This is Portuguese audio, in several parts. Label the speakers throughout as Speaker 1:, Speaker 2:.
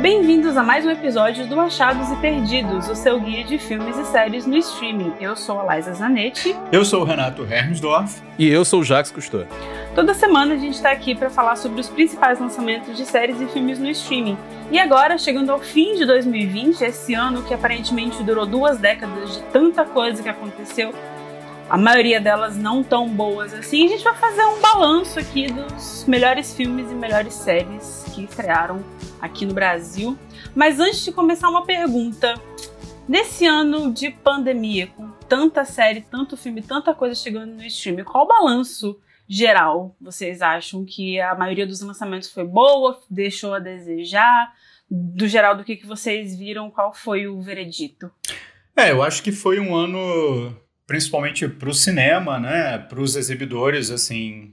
Speaker 1: Bem-vindos a mais um episódio do Achados e Perdidos, o seu guia de filmes e séries no streaming. Eu sou a Liza Zanetti.
Speaker 2: Eu sou o Renato Hermsdorf.
Speaker 3: E eu sou o Jacques Cousteau.
Speaker 1: Toda semana a gente está aqui para falar sobre os principais lançamentos de séries e filmes no streaming. E agora, chegando ao fim de 2020, esse ano que aparentemente durou duas décadas de tanta coisa que aconteceu, a maioria delas não tão boas assim, a gente vai fazer um balanço aqui dos melhores filmes e melhores séries que estrearam aqui no Brasil. Mas antes de começar, uma pergunta. Nesse ano de pandemia, com tanta série, tanto filme, tanta coisa chegando no streaming, qual o balanço geral vocês acham que a maioria dos lançamentos foi boa, deixou a desejar? Do geral, do que, que vocês viram, qual foi o veredito?
Speaker 2: É, eu acho que foi um ano, principalmente para o cinema, né, para os exibidores, assim,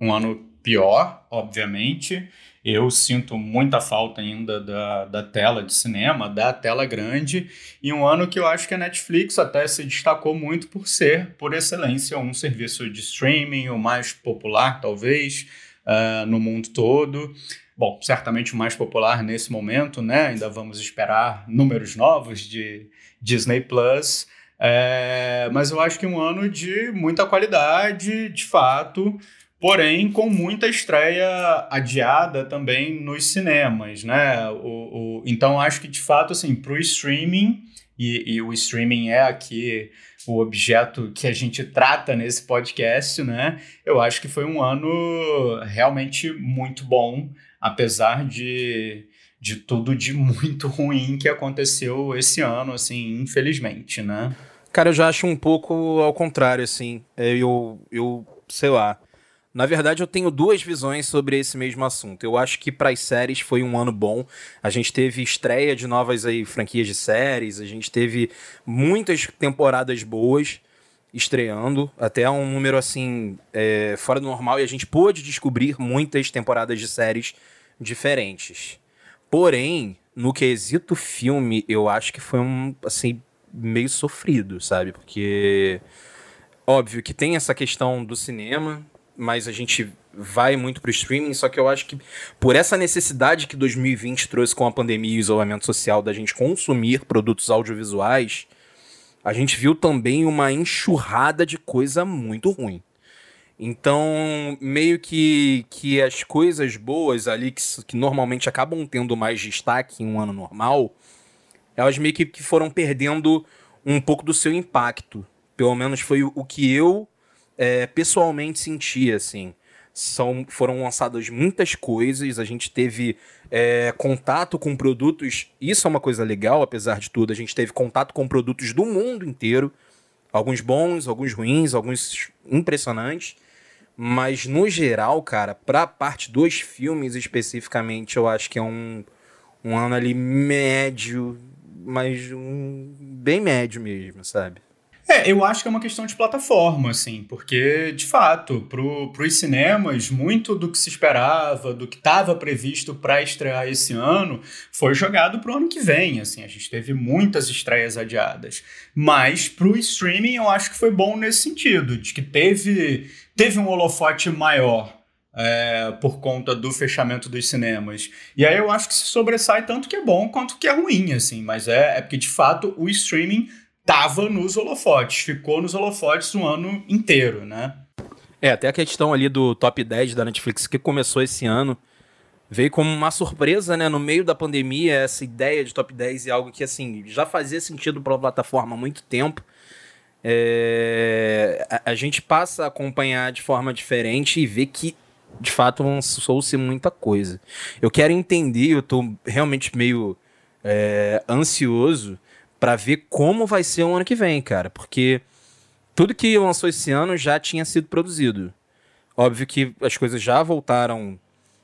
Speaker 2: um ano pior, obviamente. Eu sinto muita falta ainda da, da tela de cinema, da tela grande, e um ano que eu acho que a Netflix até se destacou muito por ser, por excelência, um serviço de streaming, o mais popular, talvez, uh, no mundo todo. Bom, certamente o mais popular nesse momento, né? Ainda vamos esperar números novos de Disney Plus. É, mas eu acho que um ano de muita qualidade, de fato porém com muita estreia adiada também nos cinemas, né? O, o então acho que de fato assim para o streaming e, e, o streaming é aqui o objeto que a gente trata nesse podcast, né? Eu acho que foi um ano realmente muito bom, apesar de de tudo de muito ruim que aconteceu esse ano, assim, infelizmente, né?
Speaker 3: Cara, eu já acho um pouco ao contrário, assim. É, eu, eu sei lá. Na verdade, eu tenho duas visões sobre esse mesmo assunto. Eu acho que para as séries foi um ano bom. A gente teve estreia de novas aí, franquias de séries, a gente teve muitas temporadas boas estreando, até um número assim é, fora do normal, e a gente pôde descobrir muitas temporadas de séries diferentes. Porém, no quesito filme, eu acho que foi um assim meio sofrido, sabe? Porque óbvio que tem essa questão do cinema, mas a gente vai muito pro streaming, só que eu acho que por essa necessidade que 2020 trouxe com a pandemia e o isolamento social da gente consumir produtos audiovisuais, a gente viu também uma enxurrada de coisa muito ruim. Então, meio que, que as coisas boas ali, que, que normalmente acabam tendo mais destaque em um ano normal, elas meio que, que foram perdendo um pouco do seu impacto. Pelo menos foi o, o que eu é, pessoalmente senti, assim. São, foram lançadas muitas coisas, a gente teve é, contato com produtos, isso é uma coisa legal, apesar de tudo, a gente teve contato com produtos do mundo inteiro, alguns bons, alguns ruins, alguns impressionantes, mas no geral, cara, pra parte dos filmes especificamente, eu acho que é um, um ano ali médio, mas um, bem médio mesmo, sabe?
Speaker 2: É, eu acho que é uma questão de plataforma, assim, porque, de fato, para os cinemas, muito do que se esperava, do que estava previsto para estrear esse ano, foi jogado para o ano que vem, assim, a gente teve muitas estreias adiadas. Mas para o streaming, eu acho que foi bom nesse sentido, de que teve, teve um holofote maior, é, por conta do fechamento dos cinemas. E aí eu acho que se sobressai tanto que é bom quanto que é ruim, assim, mas é, é porque de fato o streaming tava nos holofotes, ficou nos holofotes o ano inteiro, né?
Speaker 3: É, até a questão ali do top 10 da Netflix que começou esse ano veio como uma surpresa, né? No meio da pandemia, essa ideia de top 10 é algo que, assim, já fazia sentido para a plataforma há muito tempo. É... A, a, gente passa a acompanhar de forma diferente e ver que, de fato, lançou-se muita coisa. Eu quero entender, eu tô realmente meio é, ansioso para ver como vai ser o ano que vem, cara, porque tudo que lançou esse ano já tinha sido produzido. Óbvio que as coisas já voltaram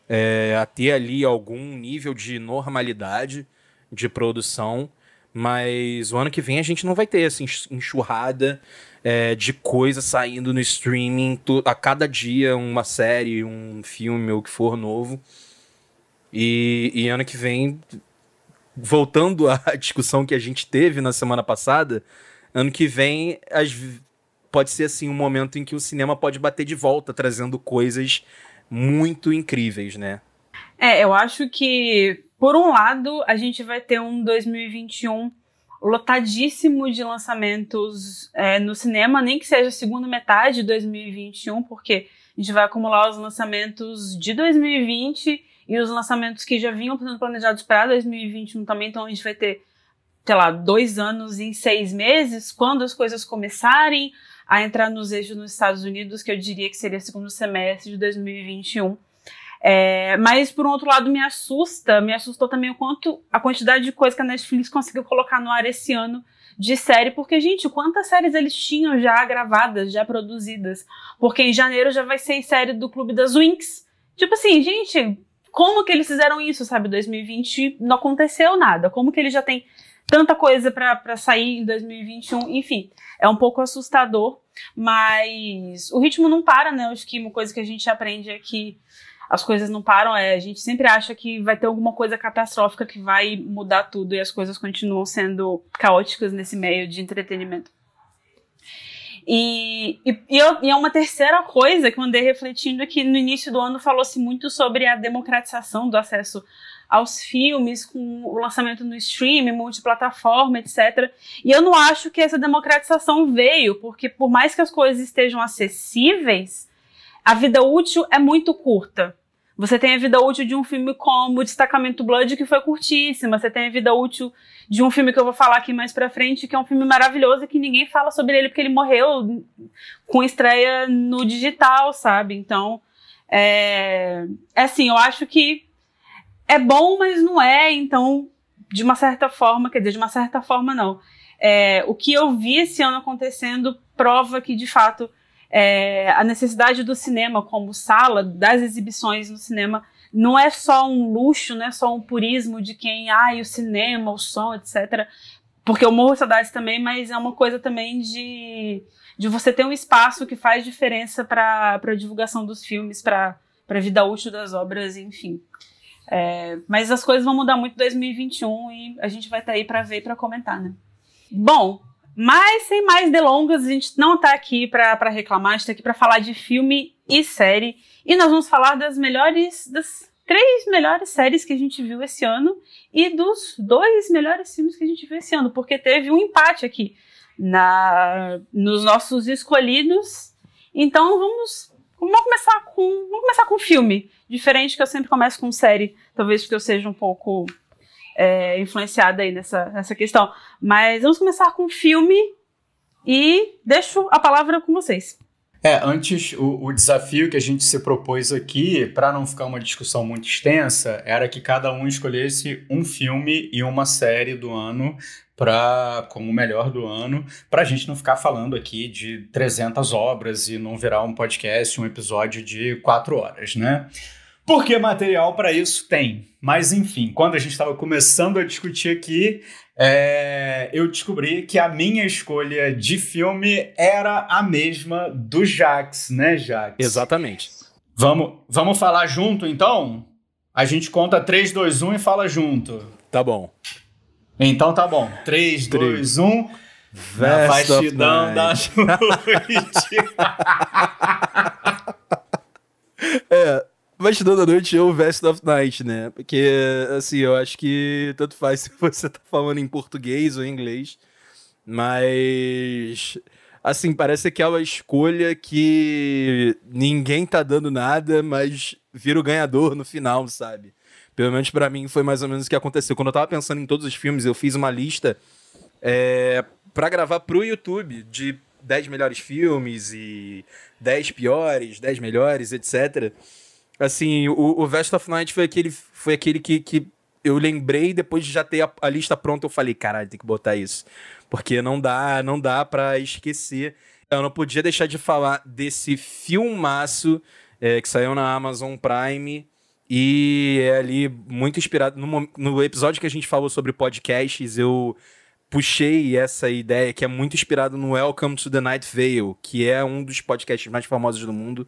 Speaker 3: é, a ter ali algum nível de normalidade de produção, mas o ano que vem a gente não vai ter essa enxurrada é, de coisa saindo no streaming a cada dia uma série, um filme ou o que for novo. E, e ano que vem voltando à discussão que a gente teve na semana passada, ano que vem as, pode ser assim um momento em que o cinema pode bater de volta, trazendo coisas muito incríveis, né?
Speaker 1: É, eu acho que por um lado, a gente vai ter um 2021 lotadíssimo de lançamentos é, no cinema, nem que seja a segunda metade de 2021, porque a gente vai acumular os lançamentos de 2020 e os lançamentos que já vinham sendo planejados para 2021 também, então a gente vai ter, sei lá, dois anos em seis meses, quando as coisas começarem a entrar nos eixos nos Estados Unidos, que eu diria que seria segundo semestre de 2021. É, mas, por um outro lado, me assusta, me assustou também o quanto a quantidade de coisa que a Netflix conseguiu colocar no ar esse ano de série, porque, gente, quantas séries eles tinham já gravadas, já produzidas? Porque em janeiro já vai ser série do Clube das Winx. Tipo assim, gente, como que eles fizeram isso, sabe? 2020 não aconteceu nada. Como que eles já têm tanta coisa para sair em 2021? Enfim, é um pouco assustador, mas o ritmo não para, né? Acho que uma coisa que a gente aprende é que as coisas não param, é, a gente sempre acha que vai ter alguma coisa catastrófica que vai mudar tudo e as coisas continuam sendo caóticas nesse meio de entretenimento. E, e, e, eu, e é uma terceira coisa que eu andei refletindo aqui no início do ano falou-se muito sobre a democratização do acesso aos filmes, com o lançamento no streaming, multiplataforma, etc. E eu não acho que essa democratização veio, porque por mais que as coisas estejam acessíveis, a vida útil é muito curta. Você tem a vida útil de um filme como Destacamento Blood, que foi curtíssima. Você tem a vida útil de um filme que eu vou falar aqui mais pra frente, que é um filme maravilhoso e que ninguém fala sobre ele porque ele morreu com estreia no digital, sabe? Então, é, é assim, eu acho que é bom, mas não é. Então, de uma certa forma, quer dizer, de uma certa forma não. É, o que eu vi esse ano acontecendo prova que, de fato, é, a necessidade do cinema como sala, das exibições no cinema, não é só um luxo, não é só um purismo de quem, ai, ah, o cinema, o som, etc. Porque eu morro de saudades também, mas é uma coisa também de, de você ter um espaço que faz diferença para a divulgação dos filmes, para a vida útil das obras, enfim. É, mas as coisas vão mudar muito em 2021 e a gente vai estar tá aí para ver e para comentar, né? Bom, mas, sem mais delongas, a gente não está aqui para reclamar, a gente está aqui para falar de filme e série. E nós vamos falar das melhores, das três melhores séries que a gente viu esse ano e dos dois melhores filmes que a gente viu esse ano, porque teve um empate aqui na, nos nossos escolhidos. Então vamos, vamos começar com vamos começar com filme, diferente que eu sempre começo com série, talvez porque eu seja um pouco é, influenciada aí nessa, nessa questão. Mas vamos começar com o filme e deixo a palavra com vocês.
Speaker 2: É, antes, o, o desafio que a gente se propôs aqui, para não ficar uma discussão muito extensa, era que cada um escolhesse um filme e uma série do ano para como o melhor do ano, para a gente não ficar falando aqui de 300 obras e não virar um podcast, um episódio de quatro horas, né? Porque material para isso tem. Mas enfim, quando a gente estava começando a discutir aqui, é, eu descobri que a minha escolha de filme era a mesma do Jax, né, Jax?
Speaker 3: Exatamente.
Speaker 2: Vamos, vamos falar junto então? A gente conta 3, 2, 1 e fala junto.
Speaker 3: Tá bom.
Speaker 2: Então tá bom. 3, 2, 1. Na vastidão da noite.
Speaker 3: é, Bastidão da Noite ou Vest of Night, né? Porque, assim, eu acho que tanto faz se você tá falando em português ou em inglês. Mas, assim, parece aquela escolha que ninguém tá dando nada, mas vira o ganhador no final, sabe? Pelo menos para mim foi mais ou menos o que aconteceu. Quando eu tava pensando em todos os filmes, eu fiz uma lista é, para gravar pro YouTube de 10 melhores filmes e 10 piores, 10 melhores, etc. Assim, o, o Vest of Night foi aquele, foi aquele que, que eu lembrei depois de já ter a, a, lista pronta, eu falei, caralho, tem que botar isso. Porque não dá, não dá para esquecer. Eu não podia deixar de falar desse filmaço é, que saiu na Amazon Prime e é ali muito inspirado. No, no episódio que a gente falou sobre podcasts, eu puxei essa ideia que é muito inspirado no Welcome to the Night Vale, que é um dos podcasts mais famosos do mundo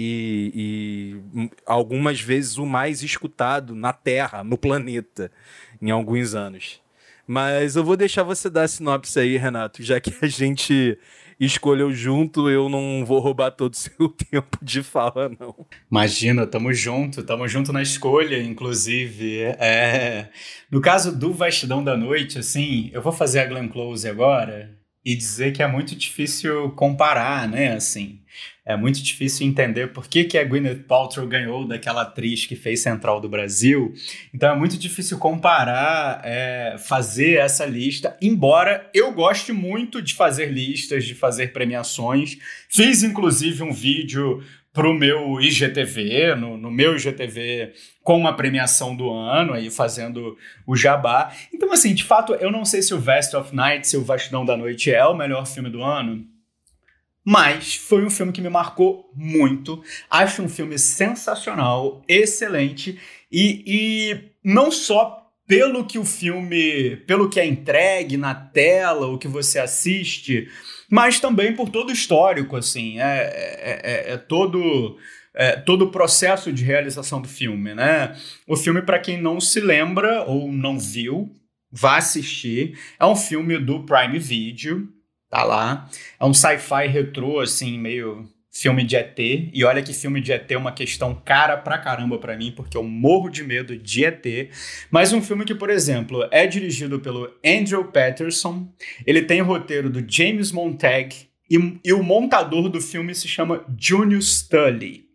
Speaker 3: e, e, algumas vezes o mais escutado na Terra, no planeta, em alguns anos. Mas eu vou deixar você dar a sinopse aí, Renato, já que a gente escolheu junto, eu não vou roubar todo o seu tempo de fala, não.
Speaker 2: Imagina, tamo junto, tamo junto na escolha, inclusive. É... No caso do Vastidão da Noite, assim, eu vou fazer a Glenn Close agora e dizer que é muito difícil comparar, né, assim. É muito difícil entender por que, que a Gwyneth Paltrow ganhou daquela atriz que fez Central do Brasil. Então é muito difícil comparar, é, fazer essa lista, embora eu goste muito de fazer listas, de fazer premiações. Fiz inclusive um vídeo para o meu IGTV, no, no, meu IGTV, com uma premiação do ano, aí fazendo o jabá. Então, assim, de fato, eu não sei se o Vast of Night, se o Vastidão da Noite é o melhor filme do ano. Mas foi um filme que me marcou muito. Acho um filme sensacional, excelente. E, e não só pelo que o filme, pelo que é entregue na tela, o que você assiste, mas também por todo o histórico, assim. É, é, é, é todo. É, todo o processo de realização do filme, né? O filme, para quem não se lembra ou não viu, vá assistir. É um filme do Prime Video, tá lá. É um sci-fi retrô, assim, meio filme de ET. E olha que filme de ET é uma questão cara pra caramba pra mim, porque eu morro de medo de ET. Mas um filme que, por exemplo, é dirigido pelo Andrew Patterson. Ele tem o roteiro do James Montag. E, e o montador do filme se chama Junior Stully.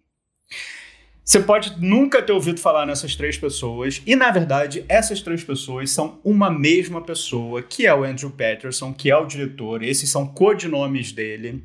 Speaker 2: Você pode nunca ter ouvido falar nessas três pessoas, e na verdade, essas três pessoas são uma mesma pessoa, que é o Andrew Patterson, que é o diretor, esses são codinomes dele,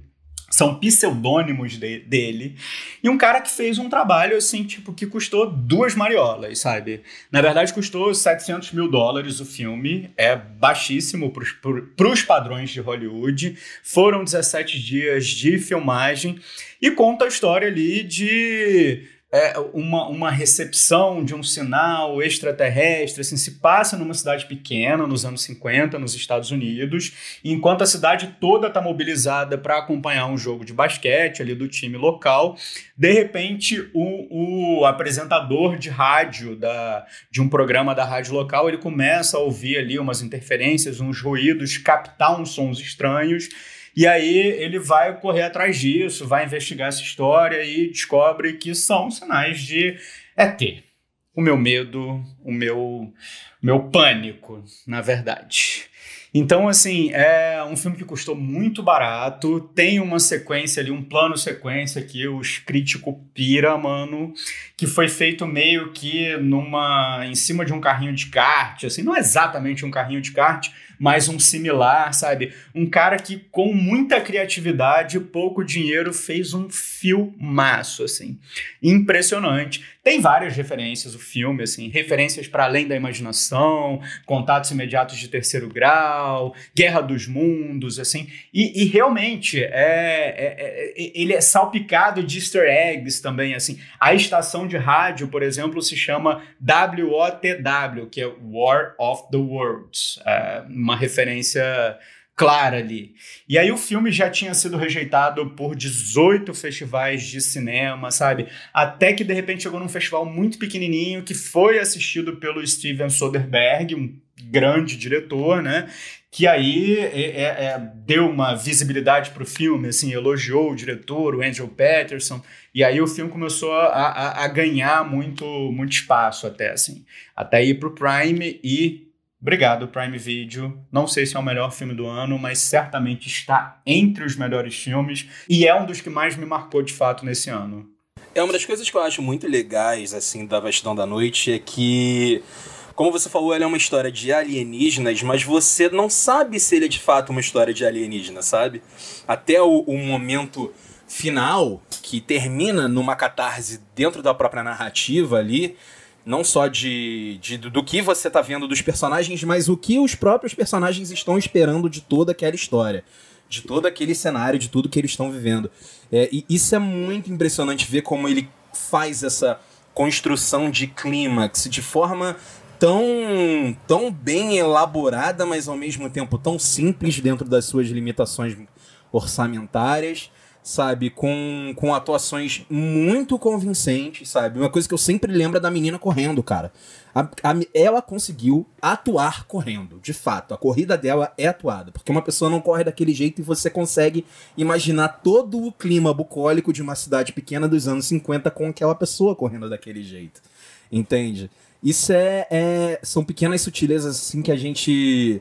Speaker 2: são pseudônimos de, dele, e um cara que fez um trabalho assim, tipo, que custou duas mariolas, sabe? Na verdade, custou 700 mil dólares o filme, é baixíssimo para os padrões de Hollywood, foram 17 dias de filmagem, e conta a história ali de é, uma, uma recepção de um sinal extraterrestre, assim, se passa numa cidade pequena, nos anos 50, nos Estados Unidos, enquanto a cidade toda está mobilizada para acompanhar um jogo de basquete ali do time local, de repente o, o apresentador de rádio da, de um programa da rádio local, ele começa a ouvir ali umas interferências, uns ruídos, captar uns sons estranhos, e aí ele vai correr atrás disso, vai investigar essa história e descobre que são sinais de ET. O meu medo, o meu, meu pânico, na verdade. Então, assim, é um filme que custou muito barato, tem uma sequência ali, um plano sequência que os críticos pira, mano, que foi feito meio que numa em cima de um carrinho de kart, assim, não é exatamente um carrinho de kart, mas um similar, sabe? Um cara que com muita criatividade, pouco dinheiro fez um filmaço, assim. Impressionante. Tem várias referências o filme, assim, referências para além da imaginação, contatos imediatos de terceiro grau, Guerra dos Mundos, assim. E, e realmente é, é, é, ele é salpicado de Easter eggs também, assim. A estação de rádio, por exemplo, se chama WOTW, que é War of the Worlds, é uma referência clara ali. E aí o filme já tinha sido rejeitado por 18 festivais de cinema, sabe? Até que de repente chegou num festival muito pequenininho que foi assistido pelo Steven Soderbergh, um grande diretor, né? Que aí é, é, é deu uma visibilidade para o filme, assim, elogiou o diretor, o Andrew Patterson, e aí o filme começou a, a, a ganhar muito, muito espaço até, assim, até ir para o Prime e Obrigado, Prime Video. Não sei se é o melhor filme do ano, mas certamente está entre os melhores filmes e é um dos que mais me marcou de fato nesse ano.
Speaker 3: É uma das coisas que eu acho muito legais assim da Vastidão da Noite é que como você falou, ela é uma história de alienígenas, mas você não sabe se ele é de fato uma história de alienígena, sabe? Até o, o momento final, que termina numa catarse dentro da própria narrativa ali, não só de, de do que você está vendo dos personagens, mas o que os próprios personagens estão esperando de toda aquela história, de todo aquele cenário, de tudo que eles estão vivendo. É, e isso é muito impressionante ver como ele faz essa construção de clímax de forma tão, tão bem elaborada, mas ao mesmo tempo tão simples dentro das suas limitações orçamentárias sabe? Com, com atuações muito convincentes, sabe? Uma coisa que eu sempre lembro é da menina correndo, cara. A, a, ela conseguiu atuar correndo, de fato. A corrida dela é atuada, porque uma pessoa não corre daquele jeito e você consegue imaginar todo o clima bucólico de uma cidade pequena dos anos 50 com aquela pessoa correndo daquele jeito. Entende? Isso é, é são pequenas sutilezas assim que a gente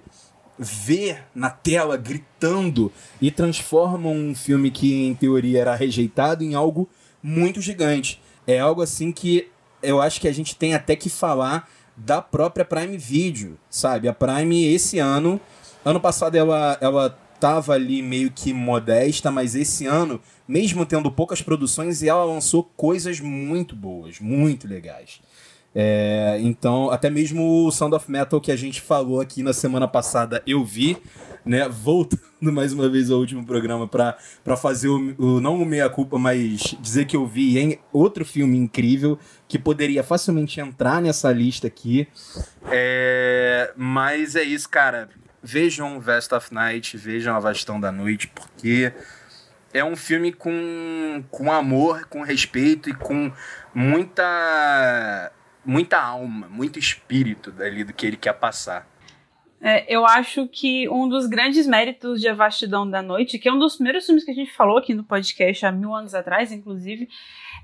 Speaker 3: vê na tela gritando e transforma um filme que em teoria era rejeitado em algo muito gigante. É algo assim que eu acho que a gente tem até que falar da própria Prime Video, sabe? A Prime esse ano, ano passado ela ela tava ali meio que modesta, mas esse ano, mesmo tendo poucas produções, ela lançou coisas muito boas, muito legais. É, então, até mesmo o Sound of Metal que a gente falou aqui na semana passada, eu vi, né? Voltando mais uma vez ao último programa para fazer o, o, não o meia-culpa, mas dizer que eu vi em outro filme incrível que poderia facilmente entrar nessa lista aqui. É, mas é isso, cara. Vejam Vest of Night, vejam A Vastão da Noite, porque é um filme com, com amor, com respeito e com muita muita alma, muito espírito dali do que ele quer passar.
Speaker 1: É, eu acho que um dos grandes méritos de A Vastidão da Noite, que é um dos primeiros filmes que a gente falou aqui no podcast há mil anos atrás, inclusive,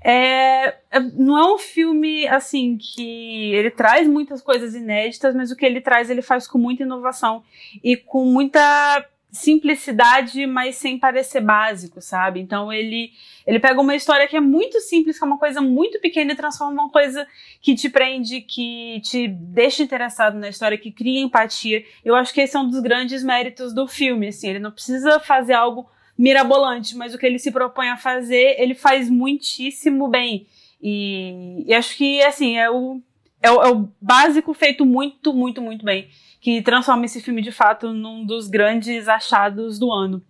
Speaker 1: é, é, não é um filme assim que ele traz muitas coisas inéditas, mas o que ele traz ele faz com muita inovação e com muita simplicidade, mas sem parecer básico, sabe? Então ele ele pega uma história que é muito simples, que é uma coisa muito pequena e transforma uma coisa que te prende, que te deixa interessado na história, que cria empatia. Eu acho que esse é um dos grandes méritos do filme, assim, ele não precisa fazer algo mirabolante, mas o que ele se propõe a fazer, ele faz muitíssimo bem. E, e acho que, assim, é o, é o, é o básico feito muito, muito, muito bem que transforma esse filme de fato num dos grandes achados do ano.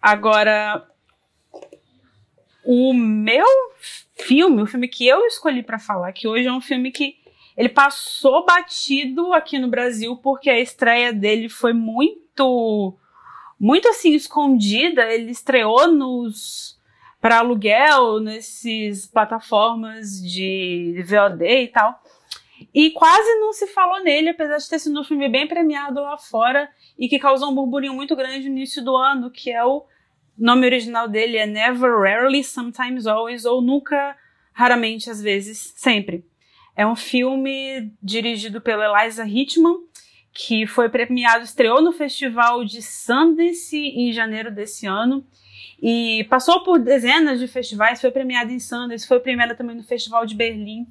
Speaker 1: Agora, o meu filme, o filme que eu escolhi para falar, que hoje é um filme que ele passou batido aqui no Brasil porque a estreia dele foi muito muito assim escondida, ele estreou nos para aluguel nesses plataformas de VOD e tal. E quase não se falou nele, apesar de ter sido um filme bem premiado lá fora e que causou um burburinho muito grande no início do ano, que é o nome original dele é Never, Rarely, Sometimes, Always, ou Nunca, Raramente, Às vezes, Sempre. É um filme dirigido pela Eliza Hitman, que foi premiado, estreou no Festival de Sundance em janeiro desse ano e passou por dezenas de festivais, foi premiado em Sundance, foi premiada também no Festival de Berlim.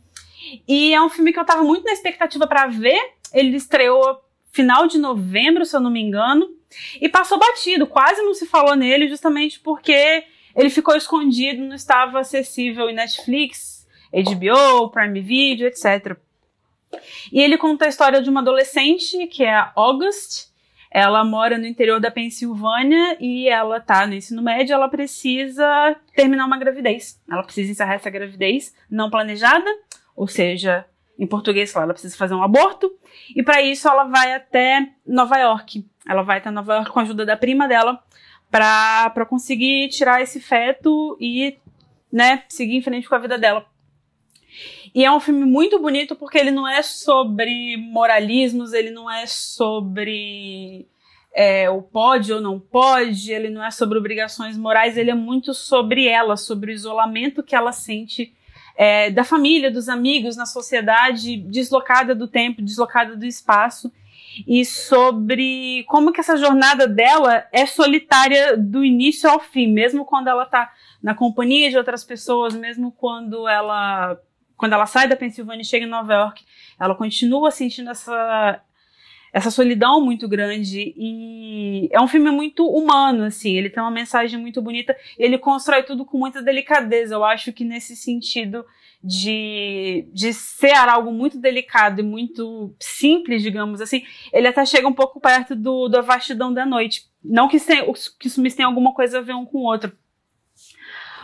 Speaker 1: E é um filme que eu tava muito na expectativa para ver. Ele estreou final de novembro, se eu não me engano, e passou batido, quase não se falou nele, justamente porque ele ficou escondido, não estava acessível em Netflix, HBO, Prime Video, etc. E ele conta a história de uma adolescente, que é a August. Ela mora no interior da Pensilvânia e ela tá no ensino médio, ela precisa terminar uma gravidez. Ela precisa encerrar essa gravidez não planejada ou seja, em português, ela precisa fazer um aborto, e para isso ela vai até Nova York. Ela vai até Nova York com a ajuda da prima dela para conseguir tirar esse feto e né, seguir em frente com a vida dela. E é um filme muito bonito porque ele não é sobre moralismos, ele não é sobre é, o pode ou não pode, ele não é sobre obrigações morais, ele é muito sobre ela, sobre o isolamento que ela sente é, da família, dos amigos, na sociedade, deslocada do tempo, deslocada do espaço, e sobre como que essa jornada dela é solitária do início ao fim, mesmo quando ela está na companhia de outras pessoas, mesmo quando ela quando ela sai da Pensilvânia e chega em Nova York, ela continua sentindo essa essa solidão muito grande e é um filme muito humano, assim, ele tem uma mensagem muito bonita, ele constrói tudo com muita delicadeza, eu acho que nesse sentido de, de ser algo muito delicado e muito simples, digamos assim, ele até chega um pouco perto do, do A Vastidão da Noite, não que, se, que os filmes tenham alguma coisa a ver um com o outro,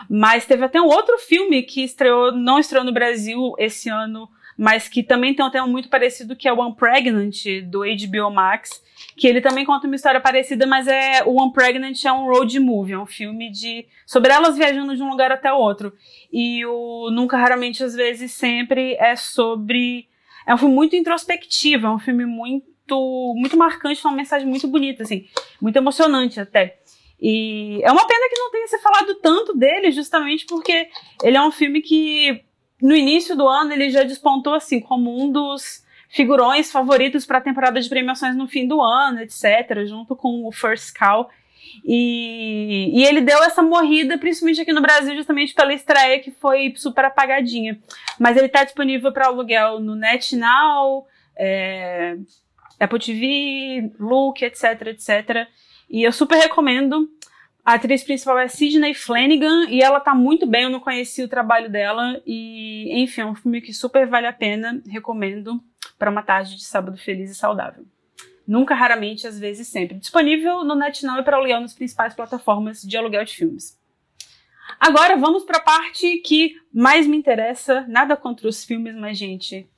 Speaker 1: mas teve até um outro filme que estreou, não estreou no Brasil esse ano, mas que também tem um tema muito parecido que é One Pregnant, do HBO Max, que ele também conta uma história parecida, mas é o One Pregnant é um road movie, é um filme de sobre elas viajando de um lugar até outro. E o Nunca Raramente às vezes sempre é sobre é um filme muito introspectivo, é um filme muito muito marcante, uma mensagem muito bonita assim, muito emocionante até. E é uma pena que não tenha se falado tanto dele, justamente porque ele é um filme que no início do ano ele já despontou assim como um dos figurões favoritos para a temporada de premiações no fim do ano, etc., junto com o First Cow. E, e, ele deu essa morrida, principalmente aqui no Brasil, justamente pela estreia que foi super apagadinha. Mas ele está disponível para aluguel no NetNow, é, Apple TV, Look, etc, etc. E eu super recomendo. A atriz principal é Sidney Flanagan e ela tá muito bem, eu não conheci o trabalho dela. E, enfim, é um filme que super vale a pena, recomendo para uma tarde de sábado feliz e saudável. Nunca, raramente, às vezes sempre. Disponível no NetNow e para aluguel nas principais plataformas de aluguel de filmes. Agora vamos para a parte que mais me interessa. Nada contra os filmes, mas, gente,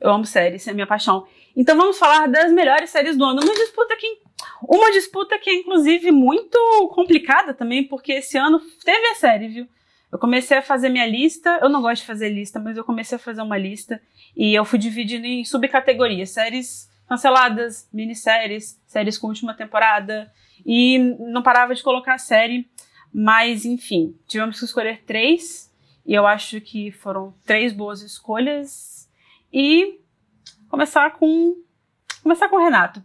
Speaker 1: eu amo séries, é minha paixão. Então vamos falar das melhores séries do ano. Uma disputa que, uma disputa que é, inclusive, muito complicada também, porque esse ano teve a série, viu? Eu comecei a fazer minha lista. Eu não gosto de fazer lista, mas eu comecei a fazer uma lista e eu fui dividindo em subcategorias: séries canceladas, minisséries, séries com última temporada. E não parava de colocar série, mas enfim, tivemos que escolher três. E eu acho que foram três boas escolhas. E começar com. Começar com o Renato.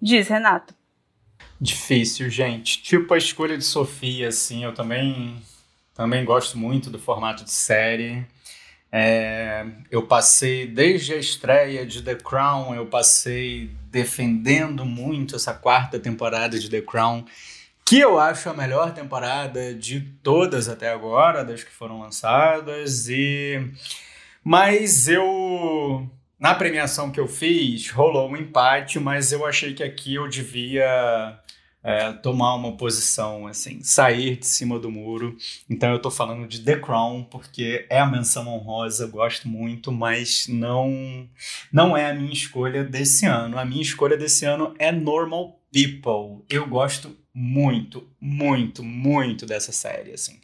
Speaker 1: Diz, Renato.
Speaker 2: Difícil, gente. Tipo a escolha de Sofia, assim, eu também também gosto muito do formato de série. É, eu passei desde a estreia de The Crown, eu passei defendendo muito essa quarta temporada de The Crown, que eu acho a melhor temporada de todas até agora, das que foram lançadas. E mas eu na premiação que eu fiz rolou um empate, mas eu achei que aqui eu devia é, tomar uma posição, assim, sair de cima do muro. Então eu tô falando de The Crown, porque é a menção honrosa, gosto muito, mas não, não é a minha escolha desse ano. A minha escolha desse ano é Normal People. Eu gosto muito, muito, muito dessa série, assim.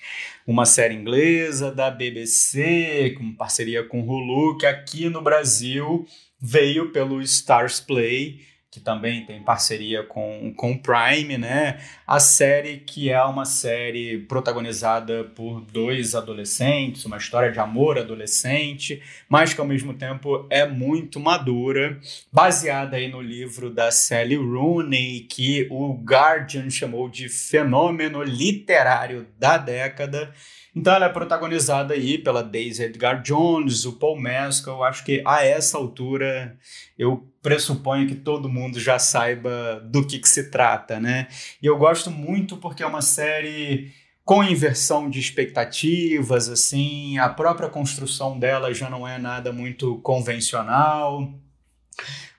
Speaker 2: Uma série inglesa da BBC, com parceria com Hulu, que aqui no Brasil veio pelo Stars Play que também tem parceria com, com o Prime, né? A série que é uma série protagonizada por dois adolescentes, uma história de amor adolescente, mas que ao mesmo tempo é muito madura, baseada aí no livro da Sally Rooney, que o Guardian chamou de fenômeno literário da década. Então ela é protagonizada aí pela Daisy Edgar Jones, o Paul Mescal. Acho que a essa altura eu pressuponho que todo mundo já saiba do que, que se trata, né? E eu gosto muito porque é uma série com inversão de expectativas, assim, a própria construção dela já não é nada muito convencional.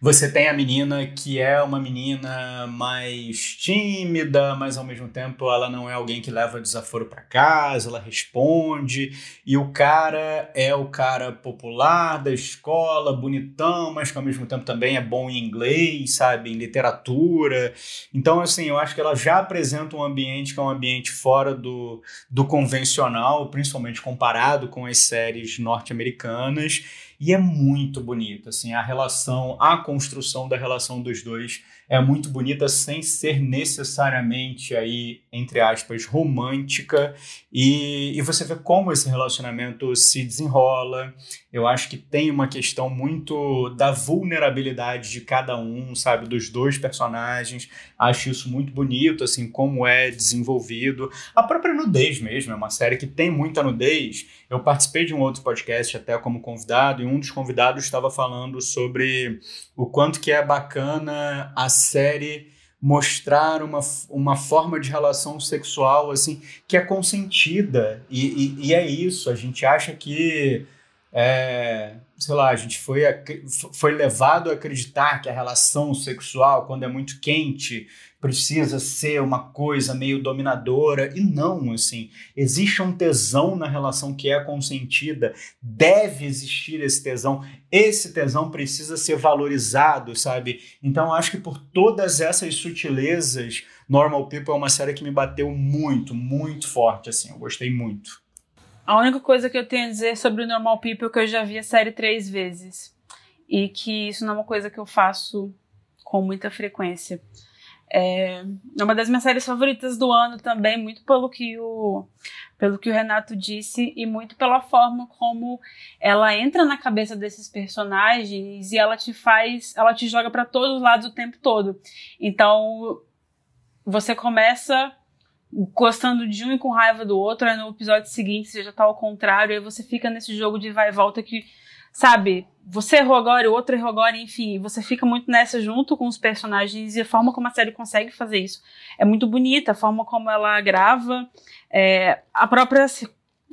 Speaker 2: Você tem a menina que é uma menina mais tímida, mas ao mesmo tempo ela não é alguém que leva desaforo para casa, ela responde. E o cara é o cara popular da escola, bonitão, mas que ao mesmo tempo também é bom em inglês, sabe, em literatura. Então, assim, eu acho que ela já apresenta um ambiente que é um ambiente fora do, do convencional, principalmente comparado com as séries norte-americanas e é muito bonito, assim, a relação, a construção da relação dos dois é muito bonita sem ser necessariamente aí, entre aspas, romântica. E, e você vê como esse relacionamento se desenrola. Eu acho que tem uma questão muito da vulnerabilidade de cada um, sabe? Dos dois personagens. Acho isso muito bonito, assim, como é desenvolvido. A própria nudez mesmo, é uma série que tem muita nudez. Eu participei de um outro podcast até como convidado, e um dos convidados estava falando sobre o quanto que é bacana a série mostrar uma, uma forma de relação sexual assim que é consentida. E, e, e, é isso a gente acha que é, sei lá, a gente foi, foi levado a acreditar que a relação sexual, quando é muito quente, precisa ser uma coisa meio dominadora. E não, assim, existe um tesão na relação que é consentida, deve existir esse tesão, esse tesão precisa ser valorizado, sabe? Então acho que por todas essas sutilezas, Normal People é uma série que me bateu muito, muito forte, assim, eu gostei muito.
Speaker 1: A única coisa que eu tenho a dizer sobre o Normal People é que eu já vi a série três vezes. E que isso não é uma coisa que eu faço com muita frequência. É, é uma das minhas séries favoritas do ano também, muito pelo que o pelo que o Renato disse e muito pela forma como ela entra na cabeça desses personagens e ela te faz, ela te joga para todos os lados o tempo todo. Então, você começa gostando de um e com raiva do outro, aí no episódio seguinte você já tá ao contrário, aí você fica nesse jogo de vai e volta que, sabe, você errou agora, o outro errou agora, enfim, você fica muito nessa junto com os personagens e a forma como a série consegue fazer isso é muito bonita, a forma como ela grava, é, a própria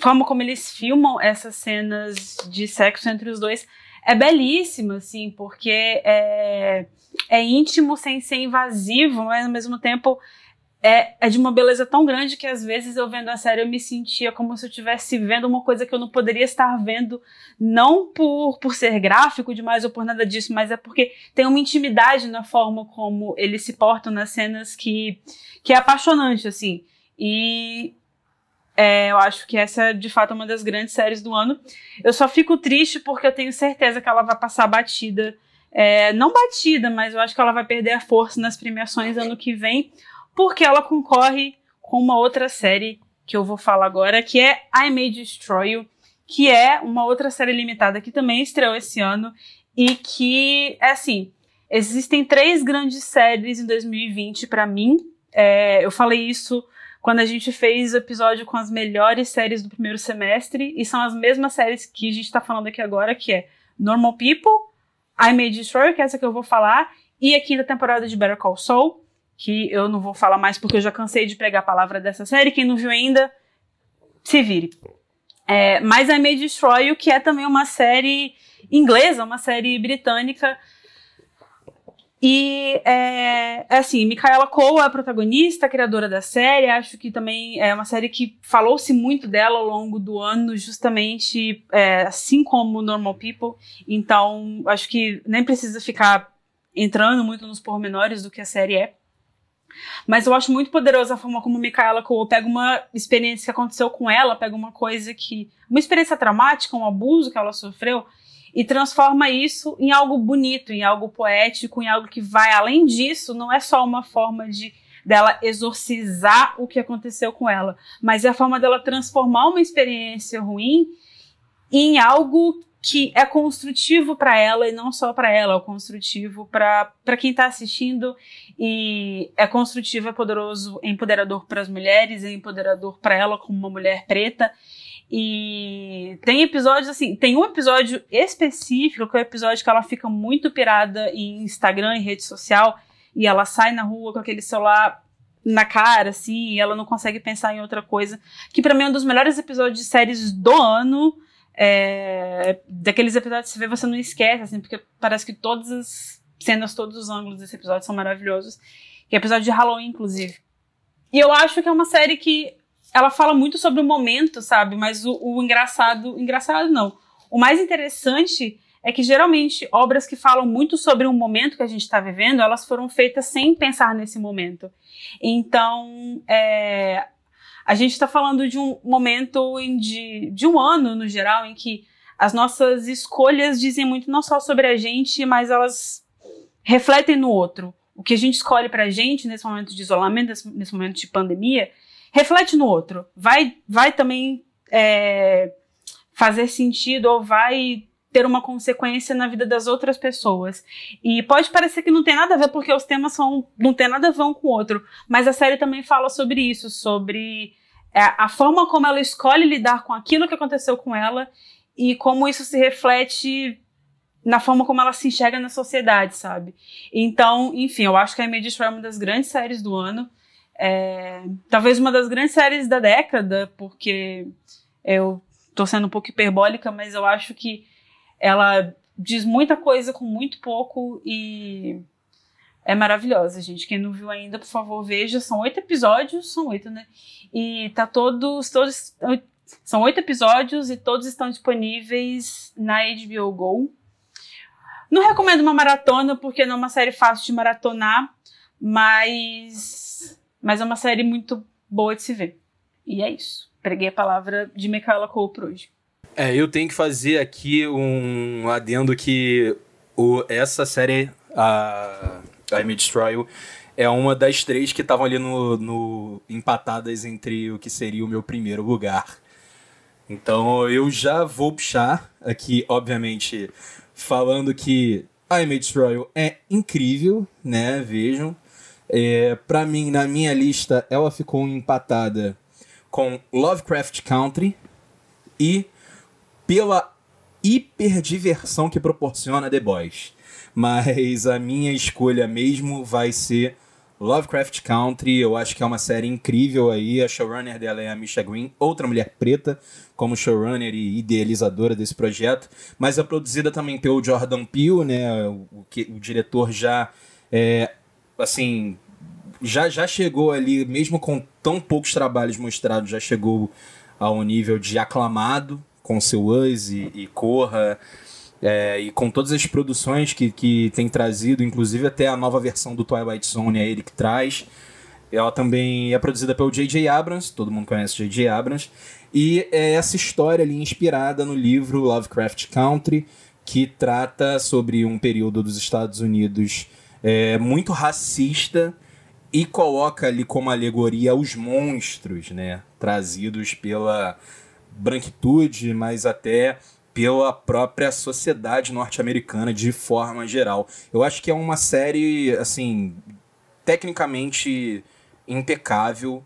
Speaker 1: forma como eles filmam essas cenas de sexo entre os dois é belíssima, assim, porque é, é íntimo sem ser invasivo, mas ao mesmo tempo é, é de uma beleza tão grande que às vezes eu vendo a série eu me sentia como se eu estivesse vendo uma coisa que eu não poderia estar vendo, não por, por ser gráfico demais ou por nada disso, mas é porque tem uma intimidade na forma como eles se portam nas cenas que, que é apaixonante, assim. E é, eu acho que essa é de fato uma das grandes séries do ano. Eu só fico triste porque eu tenho certeza que ela vai passar batida. É, não batida, mas eu acho que ela vai perder a força nas premiações ano que vem porque ela concorre com uma outra série que eu vou falar agora, que é I May Destroy You, que é uma outra série limitada que também estreou esse ano e que, é assim, existem três grandes séries em 2020 para mim. É, eu falei isso quando a gente fez o episódio com as melhores séries do primeiro semestre, e são as mesmas séries que a gente está falando aqui agora, que é Normal People, I May Destroy, que é essa que eu vou falar, e a quinta temporada de Better Call Saul que eu não vou falar mais porque eu já cansei de pregar a palavra dessa série. Quem não viu ainda, se vire. É, mas I May Destroy You, que é também uma série inglesa, uma série britânica. E é, é assim, Micaela Cole é a protagonista, a criadora da série. Acho que também é uma série que falou-se muito dela ao longo do ano, justamente é, assim como Normal People. Então, acho que nem precisa ficar entrando muito nos pormenores do que a série é. Mas eu acho muito poderosa a forma como Micaela Cole pega uma experiência que aconteceu com ela, pega uma coisa que. uma experiência traumática, um abuso que ela sofreu, e transforma isso em algo bonito, em algo poético, em algo que vai além disso, não é só uma forma de dela exorcizar o que aconteceu com ela, mas é a forma dela transformar uma experiência ruim em algo que é construtivo para ela e não só para ela, é construtivo para quem está assistindo e é construtivo, é poderoso, é empoderador para as mulheres, é empoderador para ela como uma mulher preta. E tem episódios assim, tem um episódio específico que é o episódio que ela fica muito pirada em Instagram e rede social e ela sai na rua com aquele celular na cara, assim, e ela não consegue pensar em outra coisa. Que para mim é um dos melhores episódios de séries do ano é, daqueles episódios que você vê, você não esquece, assim, porque parece que todas as cenas, todos os ângulos desse episódio são maravilhosos. Que é episódio de Halloween, inclusive. E eu acho que é uma série que ela fala muito sobre o momento, sabe? Mas o, o engraçado, engraçado não. O mais interessante é que geralmente obras que falam muito sobre um momento que a gente está vivendo, elas foram feitas sem pensar nesse momento. Então, é, a gente está falando de um momento em, de, de um ano, no geral, em que as nossas escolhas dizem muito não só sobre a gente, mas elas refletem no outro. O que a gente escolhe pra gente nesse momento de isolamento, nesse momento de pandemia, reflete no outro. Vai, vai também é, fazer sentido ou vai ter uma consequência na vida das outras pessoas. E pode parecer que não tem nada a ver porque os temas são não tem nada a ver um com o outro, mas a série também fala sobre isso, sobre é, a forma como ela escolhe lidar com aquilo que aconteceu com ela e como isso se reflete na forma como ela se enxerga na sociedade, sabe? Então, enfim, eu acho que a Image foi uma das grandes séries do ano. É, talvez uma das grandes séries da década, porque eu tô sendo um pouco hiperbólica, mas eu acho que ela diz muita coisa com muito pouco e é maravilhosa, gente. Quem não viu ainda, por favor, veja. São oito episódios, são oito, né? E tá todos, todos, são oito episódios e todos estão disponíveis na HBO Go. Não recomendo uma maratona porque não é uma série fácil de maratonar, mas mas é uma série muito boa de se ver. E é isso. Preguei a palavra de Michaela Cole por hoje.
Speaker 3: É, eu tenho que fazer aqui um adendo que o, essa série, a, a Image Destroy, é uma das três que estavam ali no, no empatadas entre o que seria o meu primeiro lugar. Então eu já vou puxar aqui, obviamente, falando que a Image Royal é incrível, né? Vejam. É, para mim, na minha lista, ela ficou empatada com Lovecraft Country e pela hiperdiversão que proporciona The Boys. Mas a minha escolha mesmo vai ser Lovecraft Country. Eu acho que é uma série incrível aí. A showrunner dela é a Misha Green, outra mulher preta, como showrunner e idealizadora desse projeto. Mas é produzida também pelo Jordan Peele, né? O, que, o diretor já é, assim já já chegou ali, mesmo com tão poucos trabalhos mostrados, já chegou ao nível de aclamado com seu Us e, e Corra. É, e com todas as produções que, que tem trazido, inclusive até a nova versão do Twilight Zone é ele que traz. Ela também é produzida pelo J.J. Abrams, todo mundo conhece J.J. Abrams, e é essa história ali inspirada no livro Lovecraft Country, que trata sobre um período dos Estados Unidos é, muito racista e coloca ali como alegoria os monstros, né, trazidos pela branquitude, mas até pela própria sociedade norte-americana de forma geral. Eu acho que é uma série, assim, tecnicamente impecável.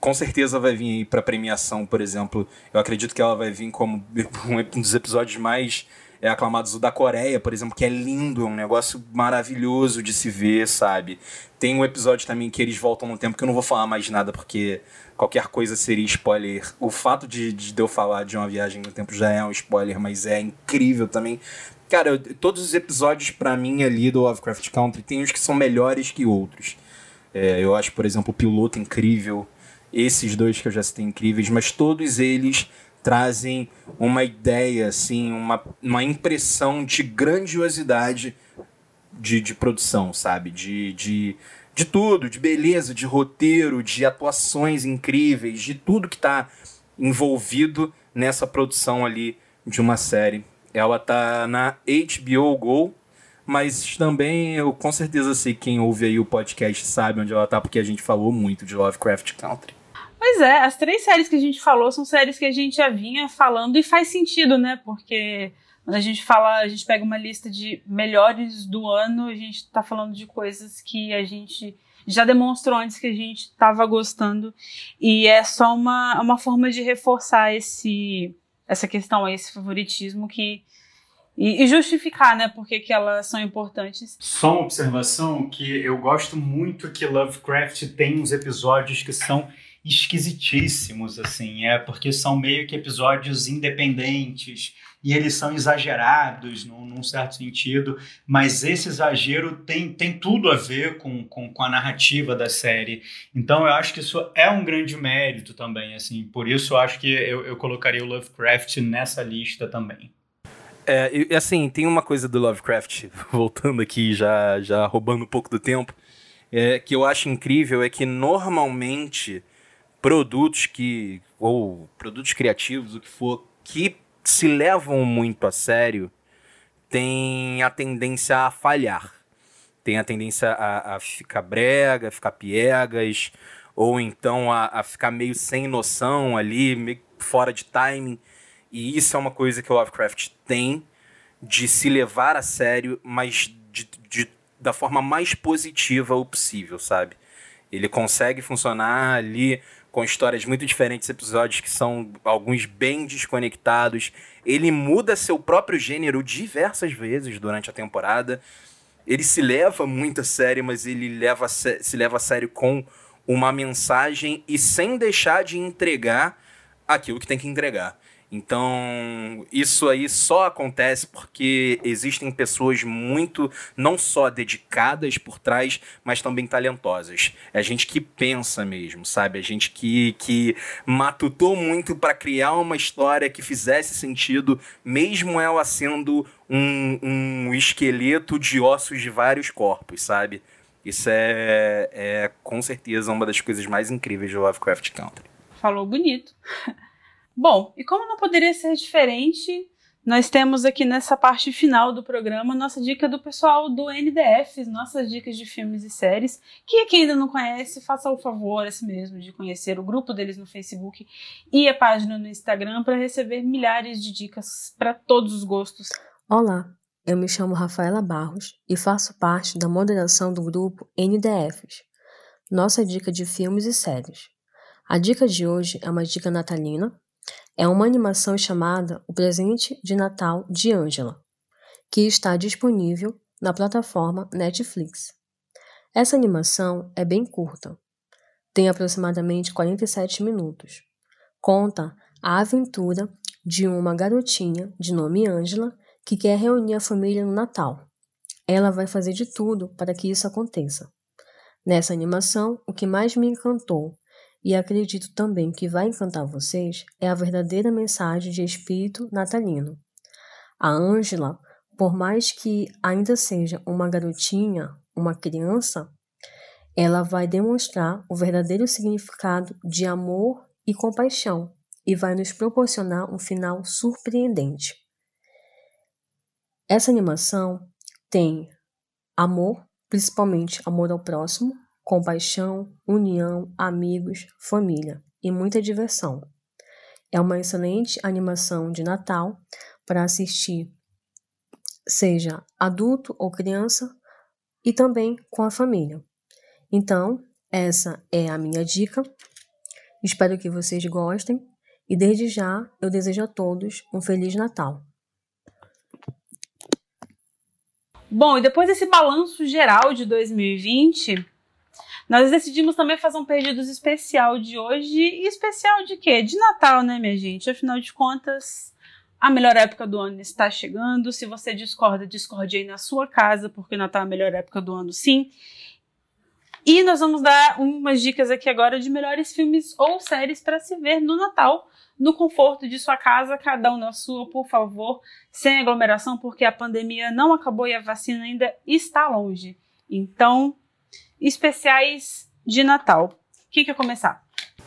Speaker 3: Com certeza vai vir aí para premiação, por exemplo. Eu acredito que ela vai vir como um dos episódios mais é, aclamados o da Coreia, por exemplo, que é lindo, é um negócio maravilhoso de se ver, sabe? Tem um episódio também que eles voltam no tempo que eu não vou falar mais nada porque qualquer coisa seria spoiler. O fato de, de eu falar de uma viagem no tempo já é um spoiler, mas é incrível também. Cara, eu, todos os episódios para mim ali do Lovecraft Country tem uns que são melhores que outros. É, eu acho, por exemplo, o piloto incrível. Esses dois que eu já citei incríveis, mas todos eles trazem uma ideia, assim, uma, uma impressão de grandiosidade de, de produção, sabe? De, de, de tudo, de beleza, de roteiro, de atuações incríveis, de tudo que está envolvido nessa produção ali de uma série. Ela tá na HBO Go, mas também eu com certeza sei quem ouve aí o podcast sabe onde ela tá, porque a gente falou muito de Lovecraft Country.
Speaker 1: Pois é, as três séries que a gente falou são séries que a gente já vinha falando e faz sentido, né? Porque quando a gente fala, a gente pega uma lista de melhores do ano, a gente tá falando de coisas que a gente já demonstrou antes que a gente estava gostando. E é só uma, uma forma de reforçar esse, essa questão, esse favoritismo que. E, e justificar, né, porque que elas são importantes.
Speaker 2: Só uma observação que eu gosto muito que Lovecraft tem uns episódios que são esquisitíssimos, assim, é porque são meio que episódios independentes e eles são exagerados num, num, certo sentido, mas esse exagero tem, tem tudo a ver com, com, com, a narrativa da série. Então eu acho que isso é um grande mérito também, assim, por isso eu acho que eu, eu colocaria o Lovecraft nessa lista também.
Speaker 3: É, e, assim, tem uma coisa do Lovecraft, voltando aqui, já, já roubando um pouco do tempo, é, que eu acho incrível é que normalmente produtos que ou produtos criativos, o que for, que se levam muito a sério, tem a tendência a falhar. Tem a tendência a, a ficar brega, a ficar piegas, ou então a, a, ficar meio sem noção ali, meio fora de timing. E isso é uma coisa que o Lovecraft tem de se levar a sério, mas de, de, da forma mais positiva possível, sabe? Ele consegue funcionar ali com histórias muito diferentes, episódios que são alguns bem desconectados. Ele muda seu próprio gênero diversas vezes durante a temporada. Ele se leva muito a sério, mas ele leva se leva a sério com uma mensagem e sem deixar de entregar aquilo que tem que entregar. Então, isso aí só acontece porque existem pessoas muito, não só dedicadas por trás, mas também talentosas. É a gente que pensa mesmo, sabe? A gente que, que matutou muito para criar uma história que fizesse sentido, mesmo ela sendo um, um esqueleto de ossos de vários corpos, sabe? Isso é, é com certeza uma das coisas mais incríveis de Lovecraft Country.
Speaker 1: Falou bonito. Bom, e como não poderia ser diferente, nós temos aqui nessa parte final do programa nossa dica do pessoal do NDF, nossas dicas de filmes e séries. Que quem ainda não conhece, faça o favor assim mesmo de conhecer o grupo deles no Facebook e a página no Instagram para receber milhares de dicas para todos os gostos.
Speaker 4: Olá, eu me chamo Rafaela Barros e faço parte da moderação do grupo NDFs, nossa dica de filmes e séries. A dica de hoje é uma dica natalina é uma animação chamada O Presente de Natal de Angela, que está disponível na plataforma Netflix. Essa animação é bem curta, tem aproximadamente 47 minutos. Conta a aventura de uma garotinha de nome Angela que quer reunir a família no Natal. Ela vai fazer de tudo para que isso aconteça. Nessa animação, o que mais me encantou e acredito também que vai encantar vocês, é a verdadeira mensagem de espírito natalino. A Ângela, por mais que ainda seja uma garotinha, uma criança, ela vai demonstrar o verdadeiro significado de amor e compaixão e vai nos proporcionar um final surpreendente. Essa animação tem amor, principalmente amor ao próximo, compaixão, união, amigos, família e muita diversão. É uma excelente animação de Natal para assistir, seja adulto ou criança, e também com a família. Então, essa é a minha dica. Espero que vocês gostem e desde já eu desejo a todos um Feliz Natal.
Speaker 1: Bom, e depois desse balanço geral de 2020, nós decidimos também fazer um Perdidos especial de hoje. E especial de quê? De Natal, né, minha gente? Afinal de contas, a melhor época do ano está chegando. Se você discorda, discorde aí na sua casa, porque Natal é a melhor época do ano, sim. E nós vamos dar umas dicas aqui agora de melhores filmes ou séries para se ver no Natal, no conforto de sua casa, cada um na sua, por favor, sem aglomeração, porque a pandemia não acabou e a vacina ainda está longe. Então, especiais de Natal. Quem quer começar?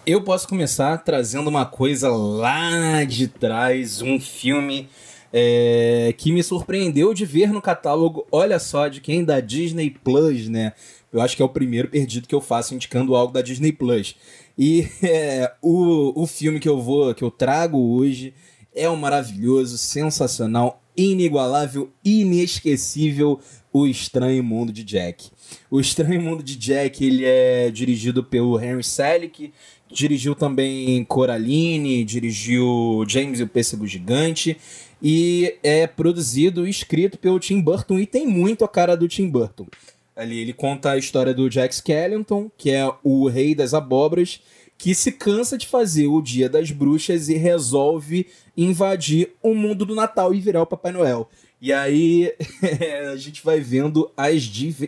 Speaker 3: Eu posso começar trazendo uma coisa lá de trás, um filme é, que me surpreendeu de ver no catálogo, olha só, de quem? Da Disney Plus, né? Eu acho que é o primeiro perdido que eu faço indicando algo da Disney Plus. E é, o, o filme que eu vou, que eu trago hoje é um maravilhoso, sensacional, inigualável, inesquecível O Estranho Mundo de Jack. O Estranho Mundo de Jack ele é dirigido pelo Henry Selick, dirigiu também Coraline, dirigiu James e o Pêssego Gigante e é produzido e escrito pelo Tim Burton e tem muito a cara do Tim Burton. Ali ele conta a história do Jack Skellington, que é o rei das abóboras, que se cansa de fazer o Dia das Bruxas e resolve invadir o mundo do Natal e virar o Papai Noel. E aí a gente vai vendo as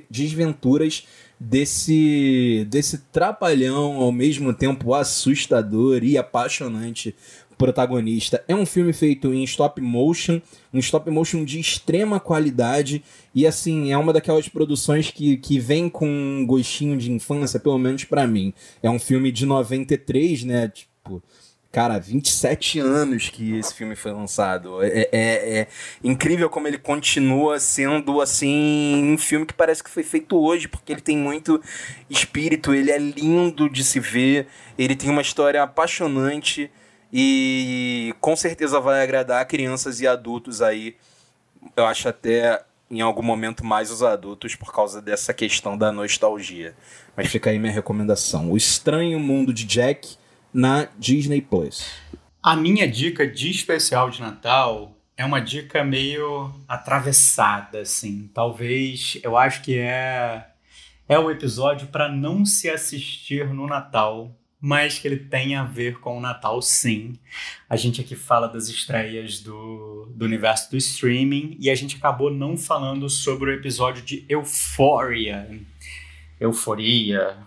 Speaker 3: desventuras desse, desse trapalhão, ao mesmo tempo assustador e apaixonante protagonista. É um filme feito em stop motion, um stop motion de extrema qualidade e assim, é uma daquelas produções que, que vem com um gostinho de infância, pelo menos para mim. É um filme de 93, né? Tipo, Cara, 27 anos que esse filme foi lançado. É, é, é, incrível como ele continua sendo, assim, um filme que parece que foi feito hoje, porque ele tem muito espírito, ele é lindo de se ver, ele tem uma história apaixonante e com certeza vai agradar crianças e adultos aí. Eu acho até em algum momento mais os adultos por causa dessa questão da nostalgia. Mas fica aí minha recomendação: O Estranho Mundo de Jack na Disney Plus.
Speaker 2: A minha dica de especial de Natal é uma dica meio atravessada, assim. Talvez, eu acho que é é o episódio para não se assistir no Natal mas que ele tem a ver com o Natal, sim. A gente aqui fala das estreias do, do universo do streaming e a gente acabou não falando sobre o episódio de Euphoria. Euforia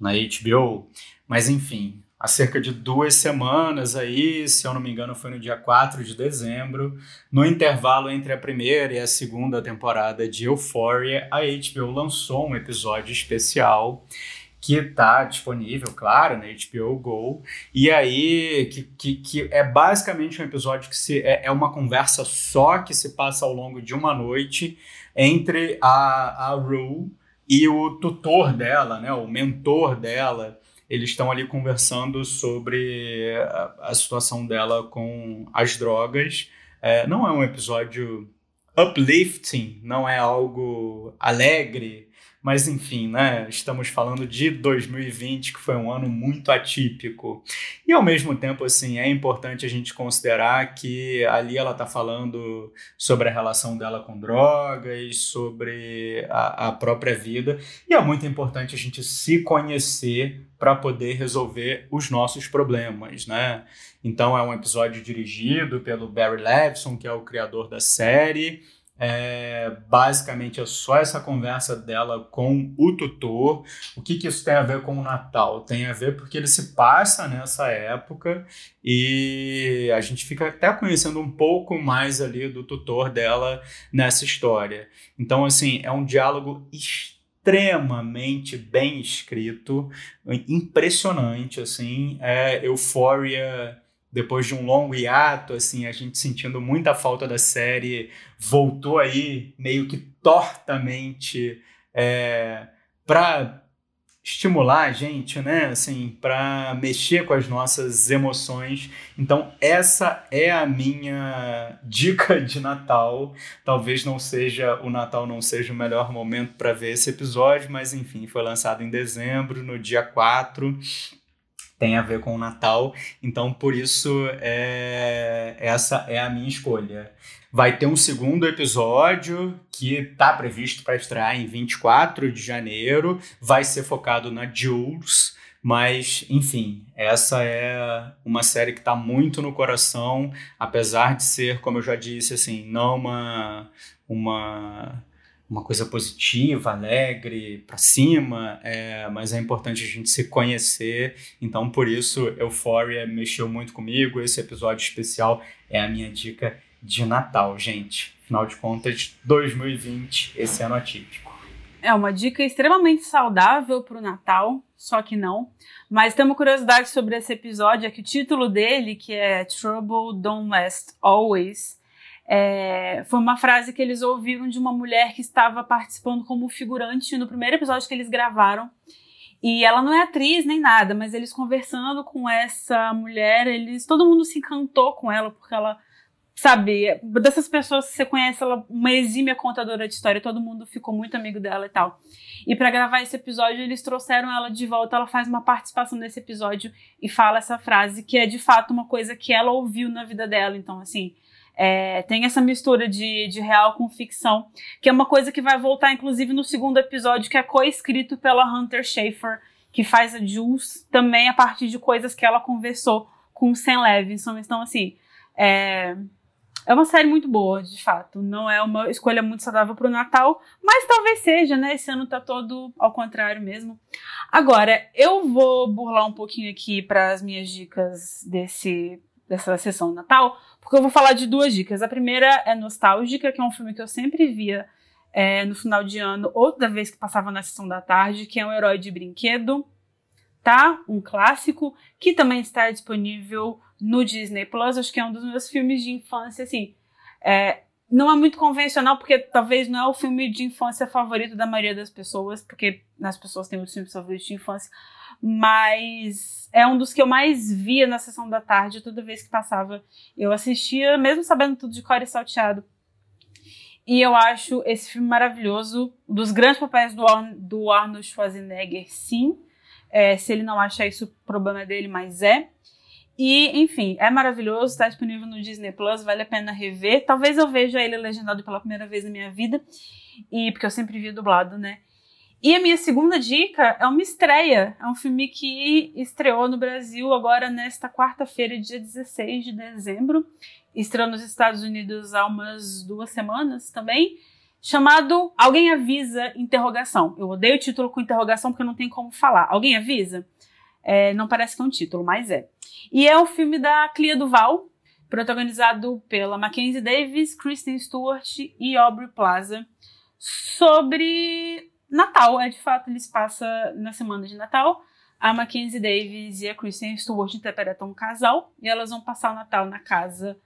Speaker 2: na HBO. Mas enfim, há cerca de duas semanas aí, se eu não me engano, foi no dia 4 de dezembro, no intervalo entre a primeira e a segunda temporada de Euphoria, a HBO lançou um episódio especial que está disponível, claro, na HBO Go. E aí, que, que, que, é basicamente um episódio que se, é, é, uma conversa só que se passa ao longo de uma noite entre a, a Rue e o tutor dela, né, o mentor dela. Eles estão ali conversando sobre a, a situação dela com as drogas. É, não é um episódio uplifting, não é algo alegre, mas enfim, né? Estamos falando de 2020, que foi um ano muito atípico. E ao mesmo tempo, assim, é importante a gente considerar que ali ela está falando sobre a relação dela com drogas, sobre a, a própria vida. E é muito importante a gente se conhecer para poder resolver os nossos problemas, né? Então é um episódio dirigido pelo Barry Levinson, que é o criador da série é, basicamente é só essa conversa dela com o tutor. O que, que isso tem a ver com o Natal? Tem a ver porque ele se passa nessa época e a gente fica até conhecendo um pouco mais ali do tutor dela nessa história. Então, assim, é um diálogo extremamente bem escrito, impressionante, assim, é Euphoria depois de um longo hiato, assim, a gente sentindo muita falta da série, voltou aí meio que tortamente é, para estimular a gente, né? Assim, para mexer com as nossas emoções. Então, essa é a minha dica de Natal. Talvez não seja o Natal não seja o melhor momento para ver esse episódio, mas enfim, foi lançado em dezembro, no dia 4 tem a ver com o Natal, então por isso é, essa é a minha escolha. Vai ter um segundo episódio que está previsto para estrear em 24 de janeiro, vai ser focado na Jules, mas enfim, essa é uma série que está muito no coração, apesar de ser, como eu já disse, assim, não uma uma uma coisa positiva, alegre, para cima, é, mas é importante a gente se conhecer. Então, por isso, Euphoria mexeu muito comigo. Esse episódio especial é a minha dica de Natal, gente. Afinal de contas, 2020, esse ano atípico.
Speaker 1: É uma dica extremamente saudável para o Natal, só que não. Mas tem uma curiosidade sobre esse episódio, é que o título dele, que é Trouble Don't Last Always, é, foi uma frase que eles ouviram de uma mulher que estava participando como figurante no primeiro episódio que eles gravaram. E ela não é atriz nem nada, mas eles conversando com essa mulher, eles todo mundo se encantou com ela porque ela sabe, dessas pessoas que você conhece, ela uma exímia contadora de história, todo mundo ficou muito amigo dela e tal. E para gravar esse episódio, eles trouxeram ela de volta, ela faz uma participação nesse episódio e fala essa frase que é de fato uma coisa que ela ouviu na vida dela, então assim, é, tem essa mistura de, de real com ficção, que é uma coisa que vai voltar, inclusive, no segundo episódio, que é co-escrito pela Hunter Schafer, que faz a Jules, também a partir de coisas que ela conversou com Sam Levinson. Então, assim, é, é uma série muito boa, de fato. Não é uma escolha muito saudável para o Natal, mas talvez seja, né? Esse ano tá todo ao contrário mesmo. Agora, eu vou burlar um pouquinho aqui para as minhas dicas desse dessa sessão de Natal, porque eu vou falar de duas dicas. A primeira é Nostálgica, que é um filme que eu sempre via é, no final de ano, outra vez que passava na sessão da tarde, que é um herói de brinquedo, tá? Um clássico, que também está disponível no Disney Plus. Acho que é um dos meus filmes de infância, assim. É, não é muito convencional, porque talvez não é o filme de infância favorito da maioria das pessoas, porque as pessoas têm outros filmes favoritos de infância mas é um dos que eu mais via na sessão da tarde, toda vez que passava. Eu assistia, mesmo sabendo tudo de cor e salteado. E eu acho esse filme maravilhoso. Um dos grandes papéis do, Ar do Arnold Schwarzenegger, sim. É, se ele não achar isso, o problema é dele, mas é. E, enfim, é maravilhoso, está disponível no Disney Plus, vale a pena rever. Talvez eu veja ele legendado pela primeira vez na minha vida, e porque eu sempre vi dublado, né? E a minha segunda dica é uma estreia. É um filme que estreou no Brasil agora nesta quarta-feira, dia 16 de dezembro. Estreou nos Estados Unidos há umas duas semanas também. Chamado Alguém Avisa? Interrogação. Eu odeio o título com interrogação porque não tem como falar. Alguém avisa? É, não parece que é um título, mas é. E é um filme da Clia Duval, protagonizado pela Mackenzie Davis, Kristen Stewart e Aubrey Plaza, sobre Natal. É de fato, ele se passa na semana de Natal. A Mackenzie Davis e a Kristen Stewart interpretam um casal e elas vão passar o Natal na casa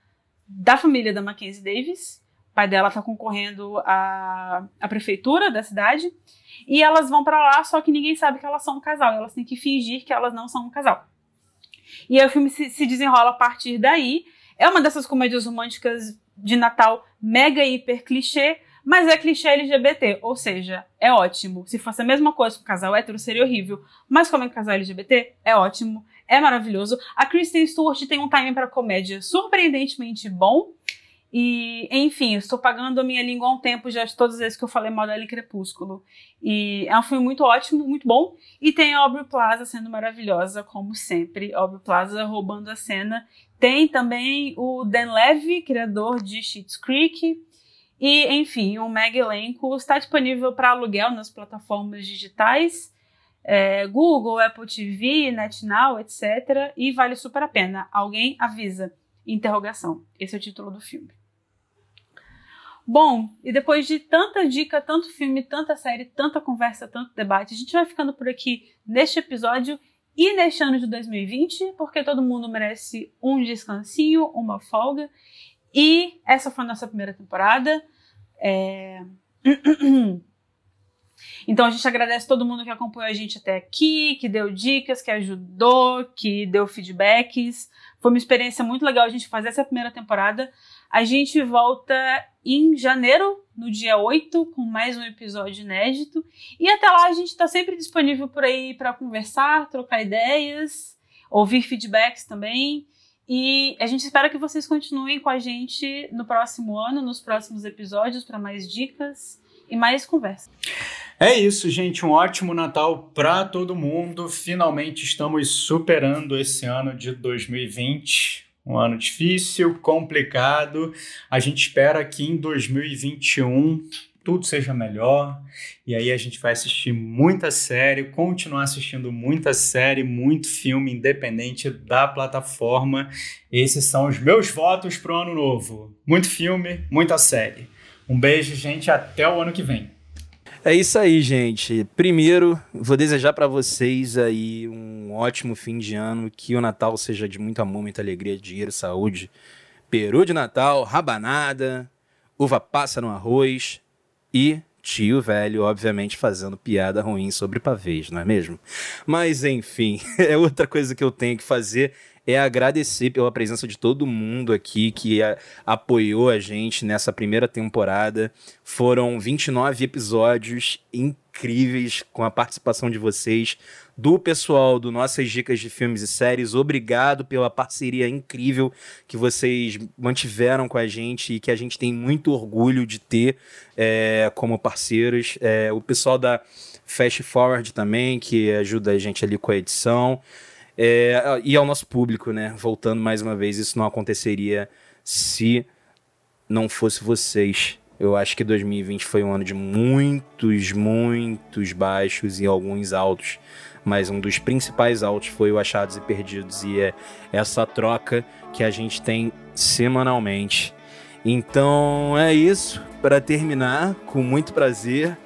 Speaker 1: da família da Mackenzie Davis. O pai dela está concorrendo à, à prefeitura da cidade. E elas vão para lá, só que ninguém sabe que elas são um casal. Elas têm que fingir que elas não são um casal. E aí o filme se, se desenrola a partir daí. É uma dessas comédias românticas de Natal mega hiper clichê, mas é clichê LGBT, ou seja, é ótimo. Se fosse a mesma coisa com casal hétero, seria horrível. Mas como é casal LGBT, é ótimo, é maravilhoso. A Kristen Stewart tem um timing para comédia surpreendentemente bom. E, enfim, estou pagando a minha língua há um tempo, já de todas as vezes que eu falei mal dela Crepúsculo. E é um filme muito ótimo, muito bom. E tem a Aubrey Plaza sendo maravilhosa, como sempre. Aubrey Plaza roubando a cena. Tem também o Dan Levy, criador de Schitt's Creek. E, enfim, o mega elenco está disponível para aluguel nas plataformas digitais, é, Google, Apple TV, NetNow, etc. E vale super a pena. Alguém avisa. Interrogação. Esse é o título do filme. Bom, e depois de tanta dica, tanto filme, tanta série, tanta conversa, tanto debate, a gente vai ficando por aqui neste episódio e neste ano de 2020, porque todo mundo merece um descansinho, uma folga. E essa foi a nossa primeira temporada. É... Então a gente agradece todo mundo que acompanhou a gente até aqui, que deu dicas, que ajudou, que deu feedbacks. Foi uma experiência muito legal a gente fazer essa primeira temporada. A gente volta em janeiro, no dia 8, com mais um episódio inédito. E até lá a gente está sempre disponível por aí para conversar, trocar ideias, ouvir feedbacks também. E a gente espera que vocês continuem com a gente no próximo ano, nos próximos episódios, para mais dicas e mais conversa.
Speaker 2: É isso, gente. Um ótimo Natal para todo mundo. Finalmente estamos superando esse ano de 2020. Um ano difícil, complicado. A gente espera que em 2021 tudo seja melhor. E aí a gente vai assistir muita série, continuar assistindo muita série, muito filme independente da plataforma. Esses são os meus votos para o ano novo. Muito filme, muita série. Um beijo, gente, até o ano que vem.
Speaker 3: É isso aí, gente. Primeiro, vou desejar para vocês aí um ótimo fim de ano, que o Natal seja de muito amor, muita alegria, dinheiro, saúde, peru de Natal, rabanada, uva passa no arroz, e tio velho, obviamente, fazendo piada ruim sobre pavês, não é mesmo? Mas enfim, é outra coisa que eu tenho que fazer é agradecer pela presença de todo mundo aqui que a, apoiou a gente nessa primeira temporada. Foram 29 episódios incríveis com a participação de vocês, do pessoal do Nossas Dicas de Filmes e Séries. Obrigado pela parceria incrível que vocês mantiveram com a gente e que a gente tem muito orgulho de ter é, como parceiros. É, o pessoal da Fast Forward também, que ajuda a gente ali com a edição. É, e ao nosso público, né? Voltando mais uma vez, isso não aconteceria se não fosse vocês. Eu acho que 2020 foi um ano de muitos, muitos baixos e alguns altos. Mas um dos principais altos foi o Achados e Perdidos. E é essa troca que a gente tem semanalmente. Então é isso. Para terminar, com muito prazer,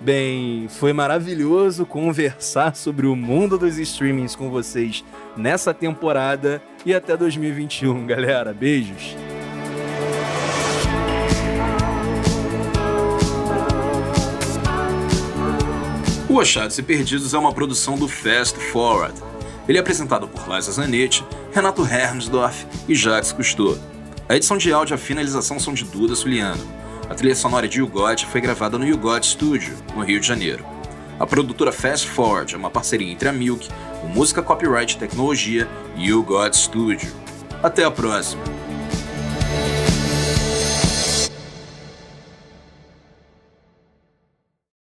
Speaker 3: Bem, foi maravilhoso conversar sobre o mundo dos streamings com vocês nessa temporada e até 2021, galera. Beijos. O Achados e Perdidos é uma produção do Fast Forward. Ele é apresentado por Liza Zanetti, Renato Hermsdorf e Jacques Cousteau. A edição de áudio e a finalização são de Duda Suliano. A trilha sonora de Yugot foi gravada no Yugot Studio, no Rio de Janeiro. A produtora Fast Forward é uma parceria entre a Milk, o Música Copyright Tecnologia e o God Studio. Até a próxima!